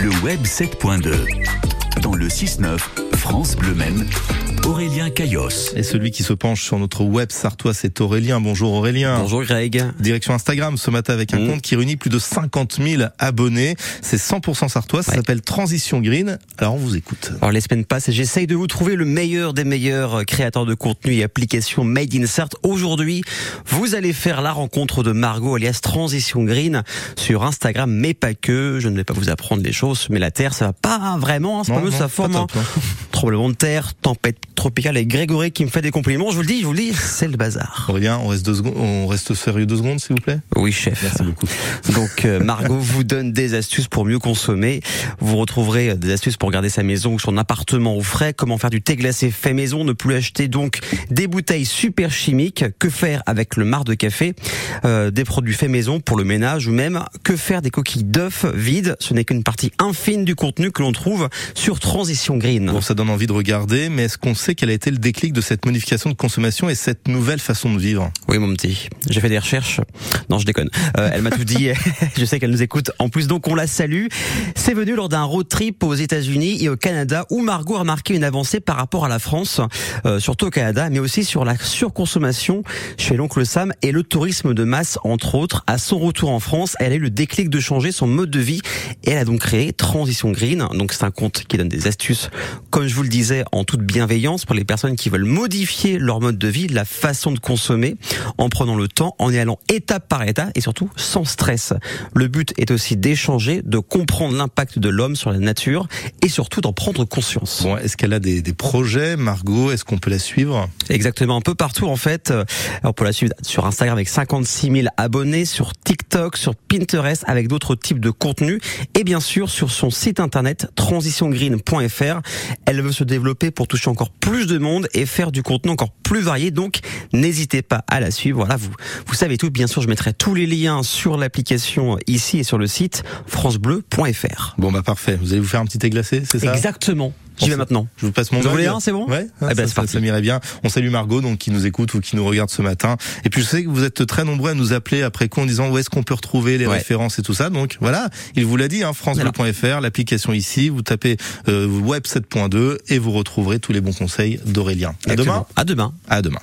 Le web 7.2. Dans le 6-9, France Bleu Maine, Aurélien Caillos. Et celui qui se penche sur notre web sartois, c'est Aurélien. Bonjour Aurélien. Bonjour Greg. Direction Instagram ce matin avec un Mmh. compte qui réunit plus de 50 000 abonnés. C'est 100% sartois, ça Ouais. s'appelle Transition Green. Alors on vous écoute. Alors les semaines passent et j'essaye de vous trouver le meilleur des meilleurs créateurs de contenu et applications Made in Sart. Aujourd'hui, vous allez faire la rencontre de Margot alias Transition Green sur Instagram, mais pas que. Je ne vais pas vous apprendre les choses, mais la Terre, ça va pas vraiment. hein, C'est pas mieux, non, pas forme. top, hein. hein. Tremblement de terre, tempête tropicale et Grégory qui me fait des compliments. Je vous le dis, je vous le dis, c'est le bazar. Aurélien, on reste, deux secondes, on reste sérieux deux secondes s'il vous plaît? Oui, chef. Merci beaucoup. Donc euh, Margot vous donne des astuces pour mieux consommer. Vous retrouverez euh, des astuces pour garder sa maison ou son appartement au frais. Comment faire du thé glacé fait maison. Ne plus acheter donc des bouteilles super chimiques. Que faire avec le marc de café? Euh, des produits faits maison pour le ménage ou même que faire des coquilles d'œufs vides. Ce n'est qu'une partie infime du contenu que l'on trouve sur Transition Green. Bon, ça donne envie de regarder, mais est-ce qu'on sait quel a été le déclic de cette modification de consommation et cette nouvelle façon de vivre? Oui, mon petit. J'ai fait des recherches. Non, je déconne. Euh, elle m'a tout dit. je sais qu'elle nous écoute. En plus, donc, on la salue. C'est venu lors d'un road trip aux États-Unis et au Canada où Margot a marqué une avancée par rapport à la France, euh, surtout au Canada, mais aussi sur la surconsommation chez l'oncle Sam et le tourisme de masse, entre autres. À son retour en France, elle a eu le déclic de changer son mode de vie et elle a donc créé Transition Green. Donc, c'est un compte qui donne des astuces, comme je vous le disais, en toute bienveillance pour les personnes qui veulent modifier leur mode de vie, la façon de consommer, en prenant le temps, en y allant étape par étape et surtout sans stress. Le but est aussi d'échanger, de comprendre l'impact de l'homme sur la nature et surtout d'en prendre conscience. Bon, est-ce qu'elle a des, des projets, Margot? Est-ce qu'on peut la suivre? Exactement, un peu partout en fait. Alors pour la suivre sur Instagram avec 56 000 abonnés, sur TikTok, sur Pinterest avec d'autres types de contenus et bien sûr sur son site internet transitiongreen.fr. Elle veut se développer pour toucher encore plus de monde et faire du contenu encore plus varié. Donc n'hésitez pas à la suivre. Voilà, vous vous savez tout. Bien sûr, je mettrai tous les liens sur l'application ici et sur le site francebleu.fr. Bon, bah parfait. Vous allez vous faire un petit thé glacé, c'est ça? Exactement. J'y vais maintenant. Je vous passe mon Vous voulez un, c'est bon? Ouais. Eh ben, ça, m'irait bien. On salue Margot, donc qui nous écoute ou qui nous regarde ce matin. Et puis je sais que vous êtes très nombreux à nous appeler après coup en disant où est-ce qu'on peut retrouver les Ouais. références et tout ça. Donc voilà, il vous l'a dit, hein, francebleu.fr, l'application ici. Vous tapez euh, web 7.2 et vous retrouverez tous les bons conseils d'Aurélien. À demain. À demain. À demain.